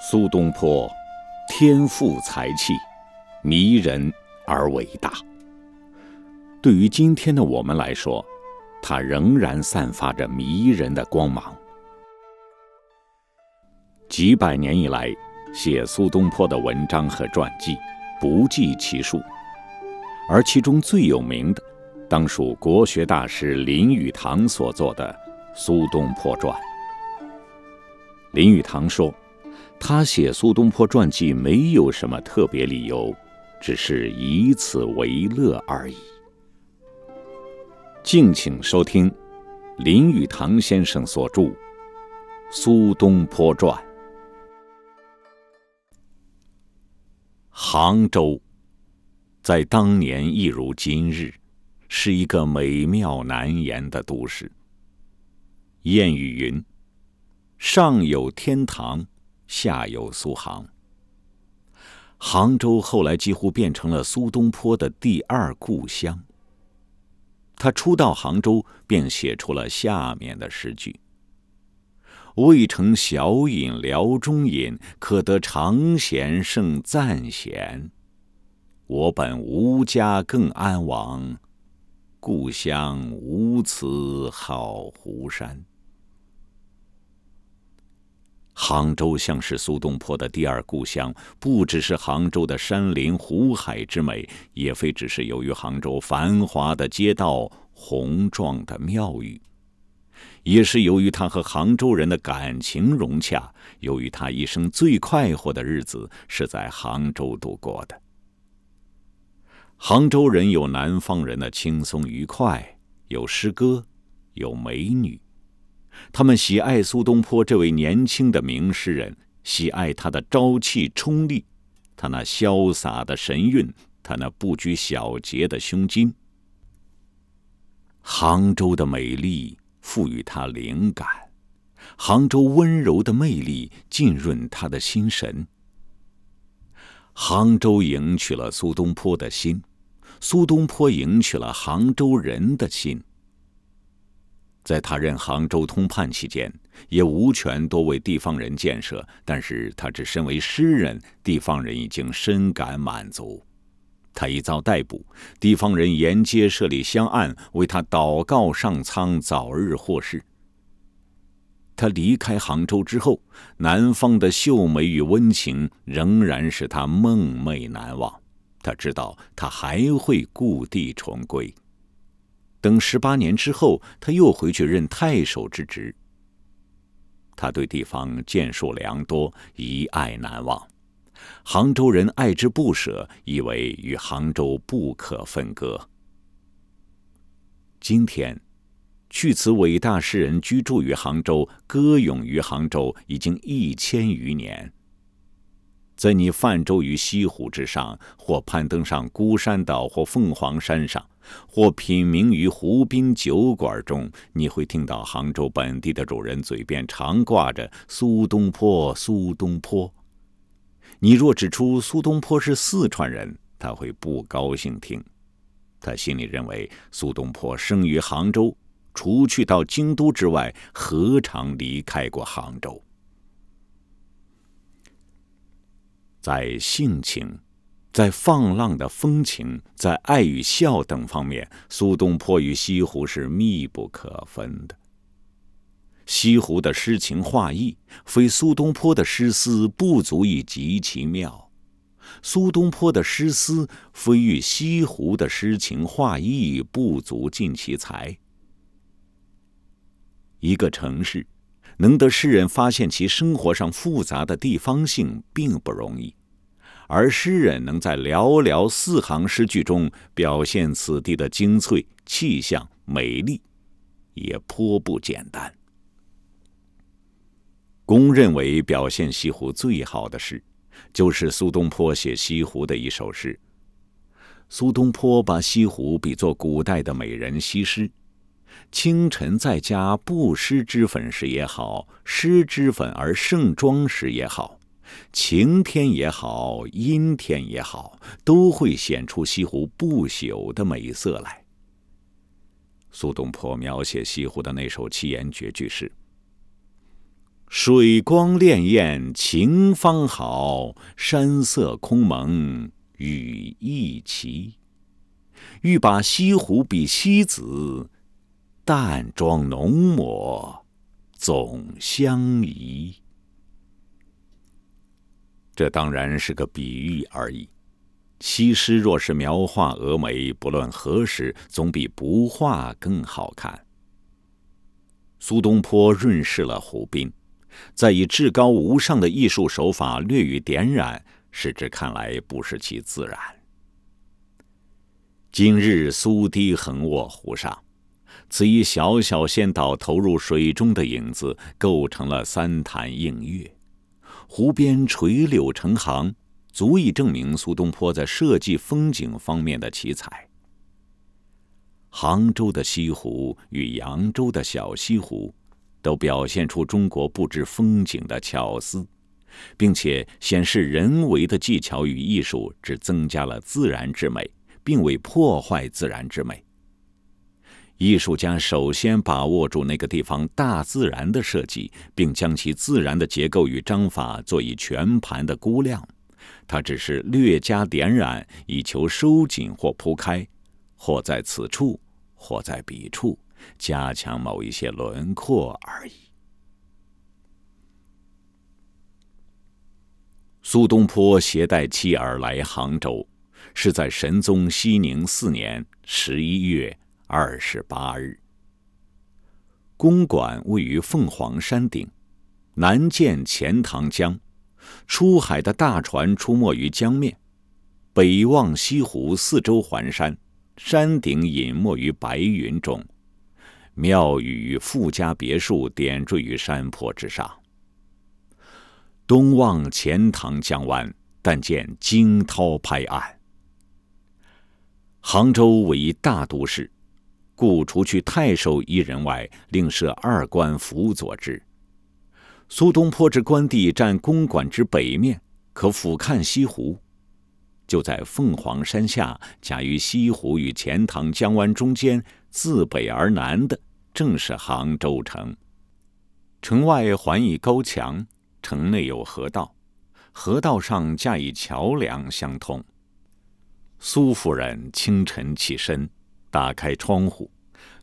苏东坡，天赋才气，迷人而伟大。对于今天的我们来说，他仍然散发着迷人的光芒。几百年以来，写苏东坡的文章和传记不计其数，而其中最有名的，当属国学大师林语堂所作的《苏东坡传》。林语堂说。他写苏东坡传记没有什么特别理由，只是以此为乐而已。敬请收听林语堂先生所著《苏东坡传》。杭州，在当年一如今日，是一个美妙难言的都市。谚语云：“上有天堂。”下有苏杭，杭州后来几乎变成了苏东坡的第二故乡。他初到杭州，便写出了下面的诗句：“未成小饮聊中饮，可得长闲胜暂闲。我本无家更安往，故乡无此好湖山。”杭州像是苏东坡的第二故乡，不只是杭州的山林湖海之美，也非只是由于杭州繁华的街道、宏壮的庙宇，也是由于他和杭州人的感情融洽，由于他一生最快活的日子是在杭州度过的。杭州人有南方人的轻松愉快，有诗歌，有美女。他们喜爱苏东坡这位年轻的名诗人，喜爱他的朝气冲力，他那潇洒的神韵，他那不拘小节的胸襟。杭州的美丽赋予他灵感，杭州温柔的魅力浸润他的心神。杭州赢取了苏东坡的心，苏东坡赢取了杭州人的心。在他任杭州通判期间，也无权多为地方人建设，但是他只身为诗人，地方人已经深感满足。他一遭逮捕，地方人沿街设立香案，为他祷告上苍，早日获释。他离开杭州之后，南方的秀美与温情仍然使他梦寐难忘。他知道，他还会故地重归。等十八年之后，他又回去任太守之职。他对地方建树良多，一爱难忘。杭州人爱之不舍，以为与杭州不可分割。今天，去此伟大诗人居住于杭州，歌咏于杭州，已经一千余年。在你泛舟于西湖之上，或攀登上孤山岛或凤凰山上，或品茗于湖滨酒馆中，你会听到杭州本地的主人嘴边常挂着“苏东坡，苏东坡”。你若指出苏东坡是四川人，他会不高兴听。他心里认为苏东坡生于杭州，除去到京都之外，何尝离开过杭州？在性情，在放浪的风情，在爱与笑等方面，苏东坡与西湖是密不可分的。西湖的诗情画意，非苏东坡的诗思不足以及其妙；苏东坡的诗思，非与西湖的诗情画意不足尽其才。一个城市。能得诗人发现其生活上复杂的地方性，并不容易；而诗人能在寥寥四行诗句中表现此地的精粹、气象、美丽，也颇不简单。公认为表现西湖最好的诗，就是苏东坡写西湖的一首诗。苏东坡把西湖比作古代的美人西施。清晨在家不施脂粉时也好，施脂粉而盛妆时也好，晴天也好，阴天也好，都会显出西湖不朽的美色来。苏东坡描写西湖的那首七言绝句是：“水光潋滟晴方好，山色空蒙雨亦奇。欲把西湖比西子，淡妆浓抹总相宜。这当然是个比喻而已。西施若是描画蛾眉，不论何时，总比不画更好看。苏东坡润饰了湖滨，再以至高无上的艺术手法略予点染，使之看来不失其自然。今日苏堤横卧湖上，此一小小仙岛投入水中的影子，构成了三潭映月，湖边垂柳成行。足以证明苏东坡在设计风景方面的奇才。杭州的西湖与扬州的小西湖，都表现出中国布置风景的巧思，并且显示人为的技巧与艺术只增加了自然之美，并未破坏自然之美。艺术家首先把握住那个地方大自然的设计，并将其自然的结构与章法做以全盘的估量。他只是略加点染，以求收紧或铺开，或在此处，或在彼处，加强某一些轮廓而已。苏东坡携带妻儿来杭州，是在神宗熙宁四年十一月二十八日。公馆位于凤凰山顶，南见钱塘江。出海的大船出没于江面，北望西湖，四周环山，山顶隐没于白云中，庙宇与富家别墅点缀于山坡之上。东望钱塘江湾，但见惊涛拍岸。杭州为大都市，故除去太守一人外，另设二官辅佐之。苏东坡之官邸占公馆之北面，可俯瞰西湖。就在凤凰山下，夹于西湖与钱塘江湾中间，自北而南的，正是杭州城。城外环以高墙，城内有河道，河道上架以桥梁相通。苏夫人清晨起身，打开窗户，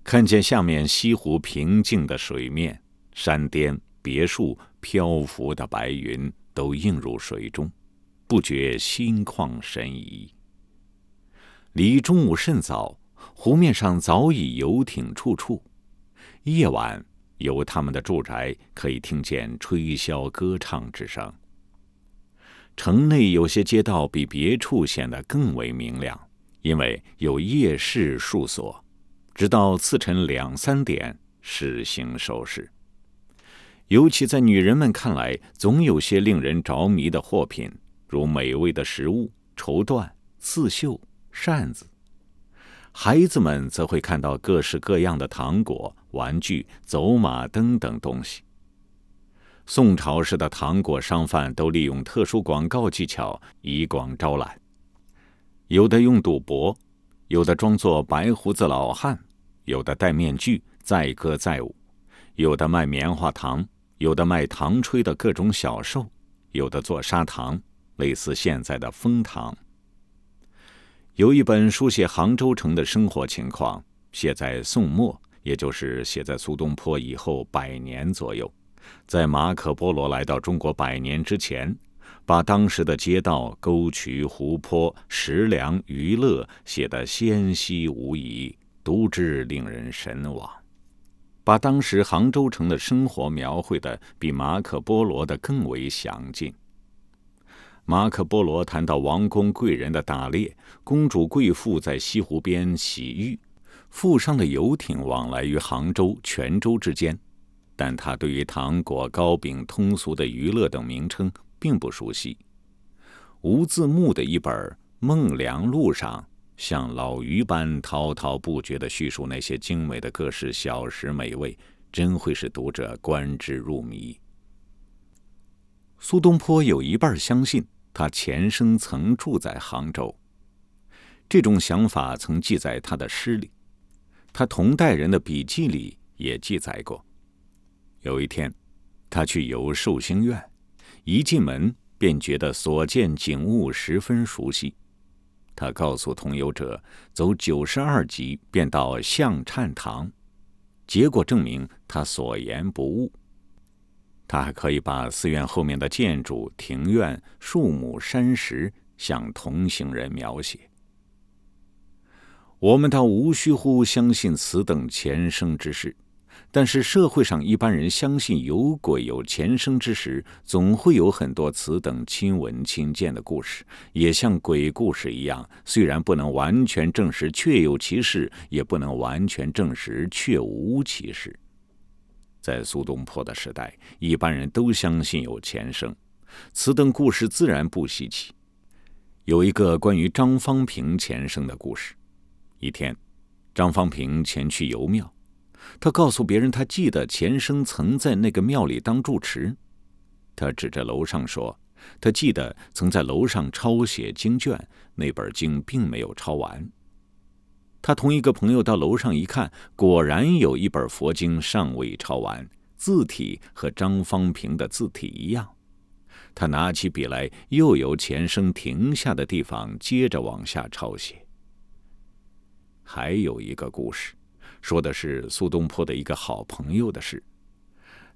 看见下面西湖平静的水面，山巅。别墅漂浮的白云都映入水中，不觉心旷神怡。离中午甚早，湖面上早已游艇处处。夜晚，由他们的住宅可以听见吹箫歌唱之声。城内有些街道比别处显得更为明亮，因为有夜市数所，直到次晨两三点实行收视。尤其在女人们看来，总有些令人着迷的货品，如美味的食物、绸缎、刺绣、扇子；孩子们则会看到各式各样的糖果、玩具、走马灯等东西。宋朝时的糖果商贩都利用特殊广告技巧以广招揽，有的用赌博，有的装作白胡子老汉，有的戴面具载歌载舞，有的卖棉花糖。有的卖糖吹的各种小兽，有的做砂糖，类似现在的蜂糖。有一本书写杭州城的生活情况，写在宋末，也就是写在苏东坡以后百年左右，在马可波罗来到中国百年之前，把当时的街道、沟渠、湖泊、食粮、娱乐写得纤细无遗，读之令人神往。把当时杭州城的生活描绘的比马可波罗的更为详尽。马可波罗谈到王公贵人的打猎，公主贵妇在西湖边洗浴，富商的游艇往来于杭州、泉州之间，但他对于糖果、糕饼、通俗的娱乐等名称并不熟悉。无字幕的一本《梦良录》上。像老鱼般滔滔不绝地叙述那些精美的各式小食美味，真会使读者观之入迷。苏东坡有一半相信他前生曾住在杭州，这种想法曾记在他的诗里，他同代人的笔记里也记载过。有一天，他去游寿星院，一进门便觉得所见景物十分熟悉。他告诉同游者，走九十二级便到象忏堂。结果证明他所言不误。他还可以把寺院后面的建筑、庭院、树木、山石向同行人描写。我们倒无需乎相信此等前生之事。但是社会上一般人相信有鬼有前生之时，总会有很多此等亲闻亲见的故事，也像鬼故事一样，虽然不能完全证实确有其事，也不能完全证实确无其事。在苏东坡的时代，一般人都相信有前生，此等故事自然不稀奇。有一个关于张方平前生的故事：一天，张方平前去游庙。他告诉别人，他记得前生曾在那个庙里当住持。他指着楼上说：“他记得曾在楼上抄写经卷，那本经并没有抄完。”他同一个朋友到楼上一看，果然有一本佛经尚未抄完，字体和张方平的字体一样。他拿起笔来，又由前生停下的地方接着往下抄写。还有一个故事。说的是苏东坡的一个好朋友的事。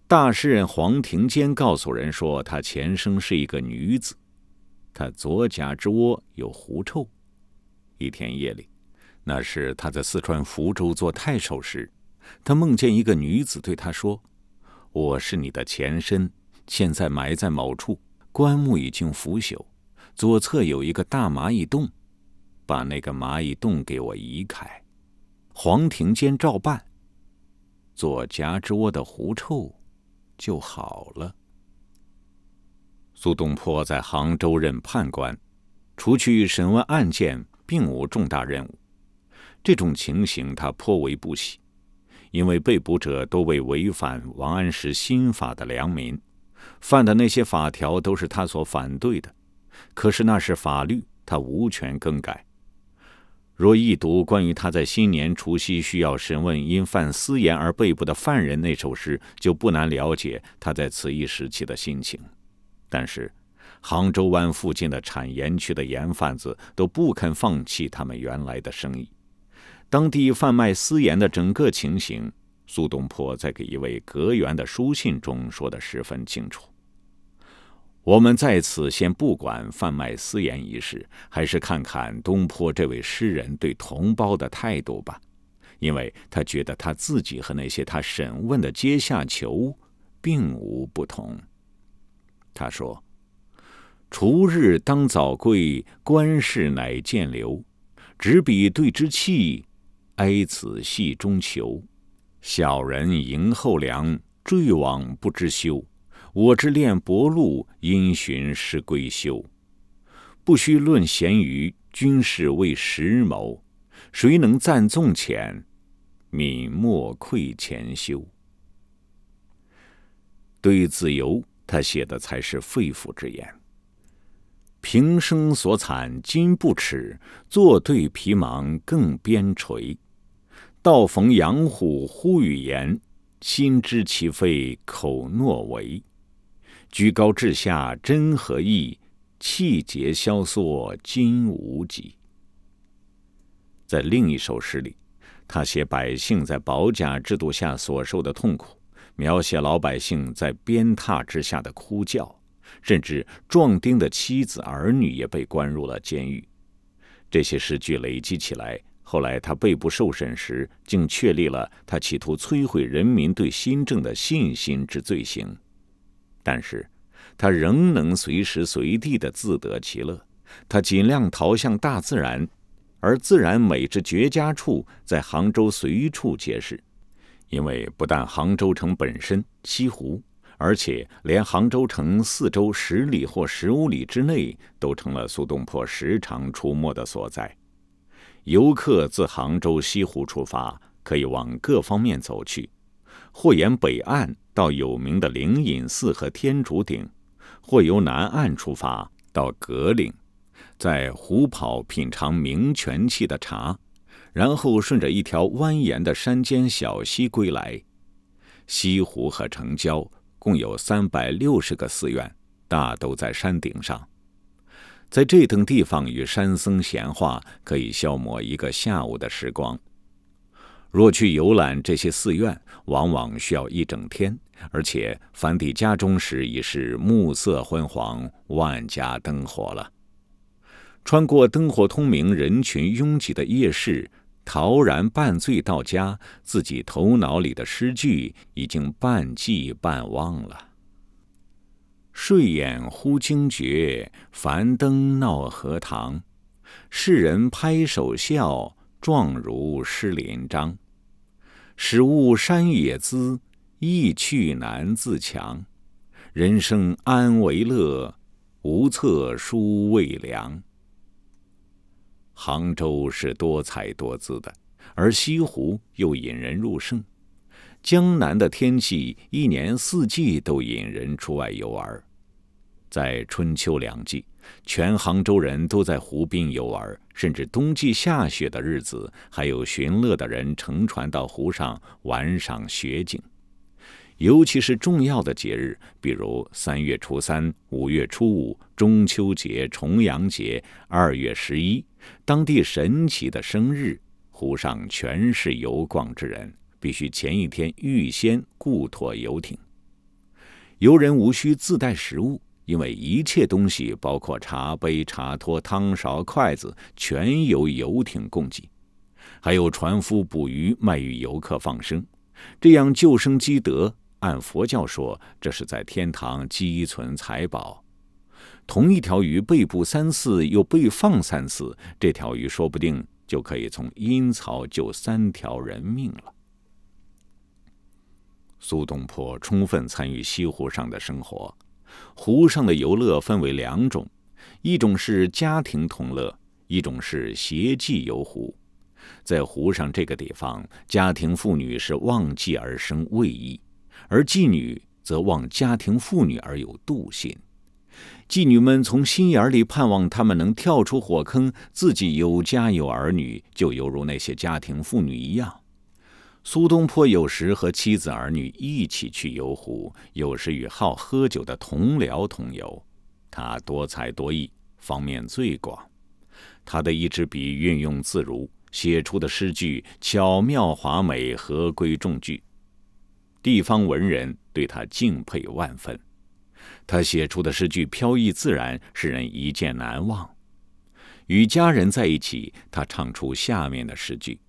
大诗人黄庭坚告诉人说，他前生是一个女子，他左颊之窝有狐臭。一天夜里，那是他在四川福州做太守时，他梦见一个女子对他说：“我是你的前身，现在埋在某处，棺木已经腐朽，左侧有一个大蚂蚁洞，把那个蚂蚁洞给我移开。”黄庭坚照办，左夹之窝的狐臭就好了。苏东坡在杭州任判官，除去审问案件，并无重大任务。这种情形他颇为不喜，因为被捕者多为违反王安石新法的良民，犯的那些法条都是他所反对的。可是那是法律，他无权更改。若一读关于他在新年除夕需要审问因犯私盐而被捕的犯人那首诗，就不难了解他在此一时期的心情。但是，杭州湾附近的产盐区的盐贩子都不肯放弃他们原来的生意。当地贩卖私盐的整个情形，苏东坡在给一位阁员的书信中说得十分清楚。我们在此先不管贩卖私盐一事，还是看看东坡这位诗人对同胞的态度吧，因为他觉得他自己和那些他审问的阶下囚并无不同。他说：“除日当早归，官事乃见流。执笔对之气，哀此系中囚。小人迎后梁，坠网不知休。”我之恋薄禄，因循是归休。不须论闲余，军事为时谋。谁能赞纵浅，泯莫愧前修。对自由，他写的才是肺腑之言。平生所惨今不耻，坐对皮芒更边垂。道逢杨虎呼与言，心知其非口诺为。居高至下真何意？气节萧索今无几。在另一首诗里，他写百姓在保甲制度下所受的痛苦，描写老百姓在鞭挞之下的哭叫，甚至壮丁的妻子儿女也被关入了监狱。这些诗句累积起来，后来他被捕受审时，竟确立了他企图摧毁人民对新政的信心之罪行。但是，他仍能随时随地的自得其乐。他尽量逃向大自然，而自然美之绝佳处，在杭州随处皆是。因为不但杭州城本身西湖，而且连杭州城四周十里或十五里之内，都成了苏东坡时常出没的所在。游客自杭州西湖出发，可以往各方面走去，或沿北岸。到有名的灵隐寺和天竺顶，或由南岸出发到格岭，在湖跑品尝名泉气的茶，然后顺着一条蜿蜒的山间小溪归来。西湖和城郊共有三百六十个寺院，大都在山顶上。在这等地方与山僧闲话，可以消磨一个下午的时光。若去游览这些寺院，往往需要一整天，而且返抵家中时已是暮色昏黄，万家灯火了。穿过灯火通明、人群拥挤的夜市，陶然半醉到家，自己头脑里的诗句已经半记半忘了。睡眼忽惊觉，繁灯闹荷塘，世人拍手笑。状如诗联章，始悟山野姿，意趣难自强。人生安为乐，无策书未凉。杭州是多彩多姿的，而西湖又引人入胜。江南的天气一年四季都引人出外游玩，在春秋两季。全杭州人都在湖边游玩，甚至冬季下雪的日子，还有寻乐的人乘船到湖上玩赏雪景。尤其是重要的节日，比如三月初三、五月初五、中秋节、重阳节、二月十一，当地神奇的生日，湖上全是游逛之人，必须前一天预先雇妥游艇。游人无需自带食物。因为一切东西，包括茶杯、茶托、汤勺、筷子，全由游艇供给；还有船夫捕鱼卖与游客放生，这样救生积德。按佛教说，这是在天堂积存财宝。同一条鱼被捕三次，又被放三次，这条鱼说不定就可以从阴曹救三条人命了。苏东坡充分参与西湖上的生活。湖上的游乐分为两种，一种是家庭同乐，一种是携妓游湖。在湖上这个地方，家庭妇女是忘妓而生畏意，而妓女则望家庭妇女而有妒心。妓女们从心眼里盼望他们能跳出火坑，自己有家有儿女，就犹如那些家庭妇女一样。苏东坡有时和妻子儿女一起去游湖，有时与好喝酒的同僚同游。他多才多艺，方面最广。他的一支笔运用自如，写出的诗句巧妙华美，合规重矩。地方文人对他敬佩万分。他写出的诗句飘逸自然，使人一见难忘。与家人在一起，他唱出下面的诗句。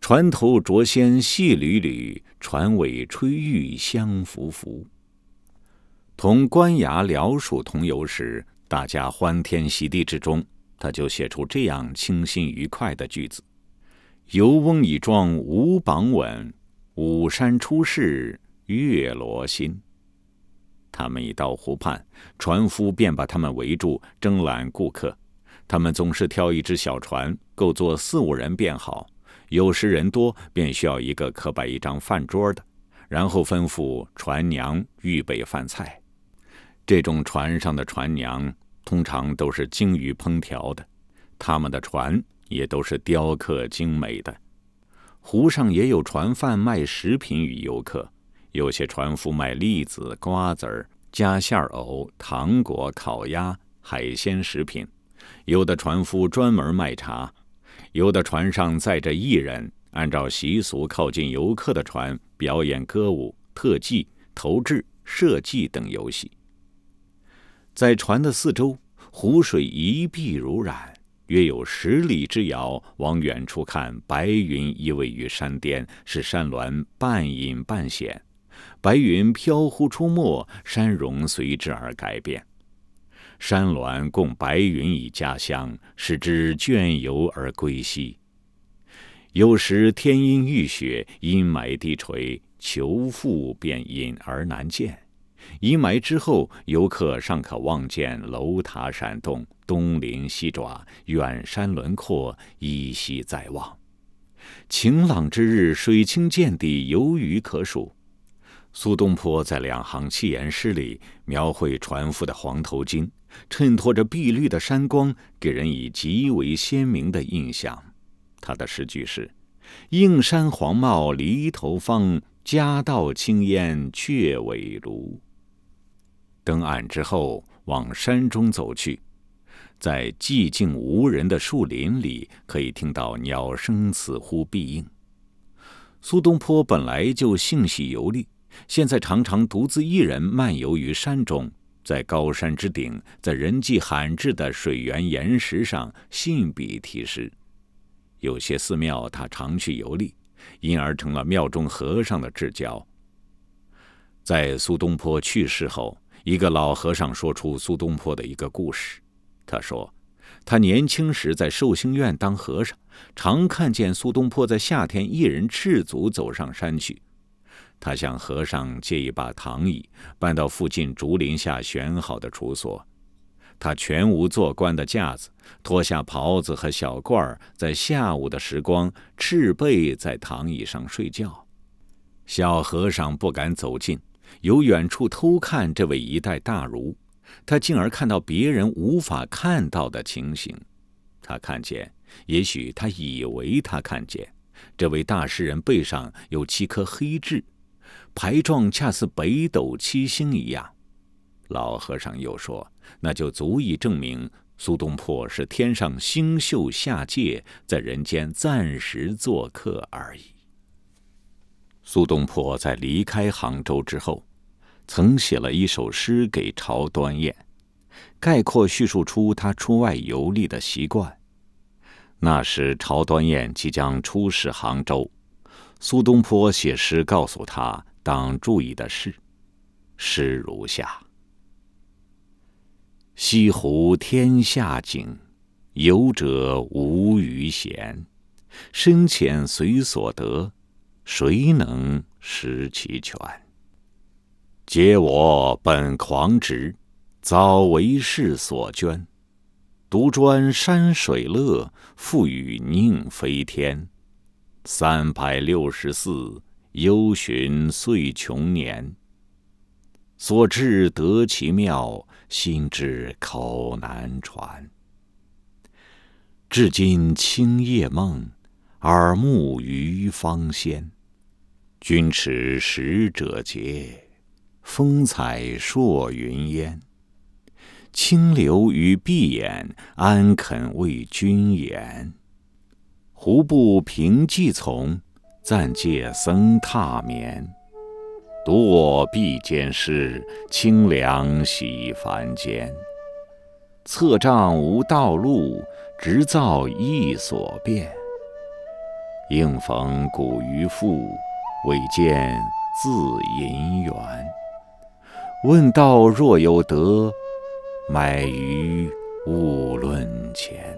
船头着仙戏缕缕，船尾吹玉香浮浮。同官衙僚属同游时，大家欢天喜地之中，他就写出这样清新愉快的句子：“游翁已壮无绑稳，五山出世月罗新。”他们一到湖畔，船夫便把他们围住，争揽顾客。他们总是挑一只小船，够坐四五人便好。有时人多，便需要一个可摆一张饭桌的，然后吩咐船娘预备饭菜。这种船上的船娘通常都是精于烹调的，他们的船也都是雕刻精美的。湖上也有船贩卖食品与游客，有些船夫卖栗子、瓜子儿、夹馅藕、糖果、烤鸭、海鲜食品；有的船夫专门卖茶。有的船上载着艺人，按照习俗靠近游客的船表演歌舞、特技、投掷、射击等游戏。在船的四周，湖水一碧如染，约有十里之遥。往远处看，白云依偎于山巅，使山峦半隐半显。白云飘忽出没，山容随之而改变。山峦共白云以家乡，使之倦游而归兮。有时天阴欲雪，阴霾低垂，求复便隐而难见。阴霾之后，游客尚可望见楼塔闪动，东鳞西爪，远山轮廓依稀在望。晴朗之日，水清见底，游鱼可数。苏东坡在两行七言诗里描绘船夫的黄头巾。衬托着碧绿的山光，给人以极为鲜明的印象。他的诗句是：“映山黄茂离头芳，夹道青烟却尾庐。登岸之后，往山中走去，在寂静无人的树林里，可以听到鸟声似乎必应。苏东坡本来就性喜游历，现在常常独自一人漫游于山中，在高山之顶，在人迹罕至的水源岩石上信笔题诗。有些寺庙他常去游历，因而成了庙中和尚的至交。在苏东坡去世后，一个老和尚说出苏东坡的一个故事。他说，他年轻时在寿星院当和尚，常看见苏东坡在夏天一人赤足走上山去。他向和尚借一把躺椅，搬到附近竹林下选好的处所。他全无做官的架子，脱下袍子和小褂儿，在下午的时光赤背在躺椅上睡觉。小和尚不敢走近。由远处偷看这位一代大儒，他进而看到别人无法看到的情形。他看见，也许他以为他看见，这位大诗人背上有七颗黑痣，排状恰似北斗七星一样。老和尚又说：“那就足以证明苏东坡是天上星宿下界，在人间暂时做客而已。”苏东坡在离开杭州之后，曾写了一首诗给朝端砚，概括叙述出他出外游历的习惯。那时朝端砚即将出使杭州，苏东坡写诗告诉他当注意的事。诗如下：西湖天下景，游者无余闲，深浅随所得。谁能识其全？皆我本狂直，早为世所捐。独专山水乐，复与宁飞天。三百六十四，幽寻岁穷年。所至得其妙，心知口难传。至今清夜梦，耳目余芳仙。君持使者节，风采烁云烟。清流于碧眼，安肯为君言？胡不平寄从，暂借僧榻眠？独我壁间诗，清凉洗凡间。策杖无道路，直造一所变。应逢古渔父。未见自银元，问道若有得，买鱼勿论钱。